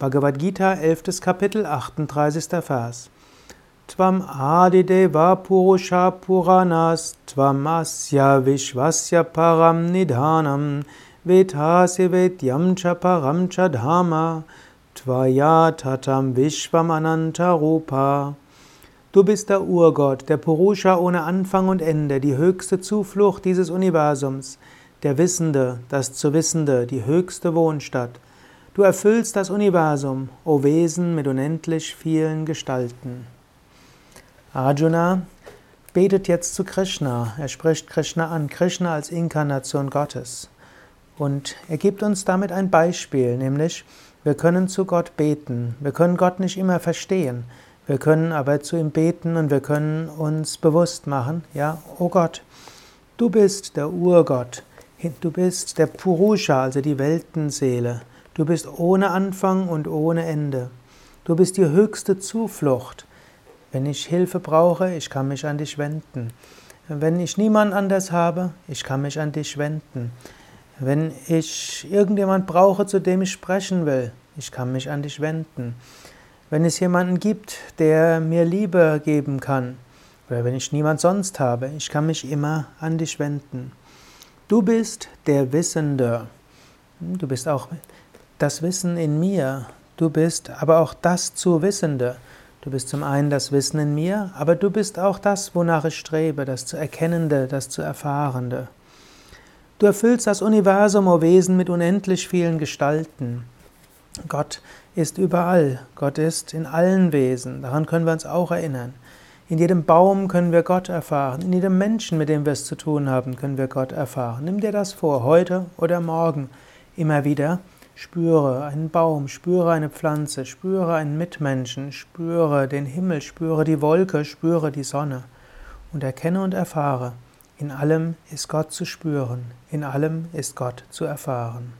Bhagavad Gita, 11. Kapitel, 38. Vers. Tvam adideva purusha puranas, tvam asya vishvasya param nidhanam, vetasi vedyam cha param cha dhamma, tvaya tatam vishvam ananta rupa. Du bist der Urgott, der Purusha ohne Anfang und Ende, die höchste Zuflucht dieses Universums, der Wissende, das zu Wissende, die höchste Wohnstatt. Du erfüllst das Universum, o Wesen mit unendlich vielen Gestalten. Arjuna betet jetzt zu Krishna. Er spricht Krishna an, Krishna als Inkarnation Gottes. Und er gibt uns damit ein Beispiel, nämlich wir können zu Gott beten. Wir können Gott nicht immer verstehen. Wir können aber zu ihm beten und wir können uns bewusst machen, ja, oh Gott, du bist der Urgott, du bist der Purusha, also die Weltenseele. Du bist ohne Anfang und ohne Ende. Du bist die höchste Zuflucht. Wenn ich Hilfe brauche, ich kann mich an dich wenden. Wenn ich niemand anders habe, ich kann mich an dich wenden. Wenn ich irgendjemand brauche, zu dem ich sprechen will, ich kann mich an dich wenden. Wenn es jemanden gibt, der mir Liebe geben kann, oder wenn ich niemand sonst habe, ich kann mich immer an dich wenden. Du bist der Wissende. Du bist auch das Wissen in mir. Du bist aber auch das zu Wissende. Du bist zum einen das Wissen in mir, aber du bist auch das, wonach ich strebe, das zu Erkennende, das zu Erfahrende. Du erfüllst das Universum, o Wesen, mit unendlich vielen Gestalten. Gott ist überall. Gott ist in allen Wesen. Daran können wir uns auch erinnern. In jedem Baum können wir Gott erfahren. In jedem Menschen, mit dem wir es zu tun haben, können wir Gott erfahren. Nimm dir das vor, heute oder morgen. Immer wieder spüre einen Baum, spüre eine Pflanze, spüre einen Mitmenschen, spüre den Himmel, spüre die Wolke, spüre die Sonne und erkenne und erfahre. In allem ist Gott zu spüren, in allem ist Gott zu erfahren.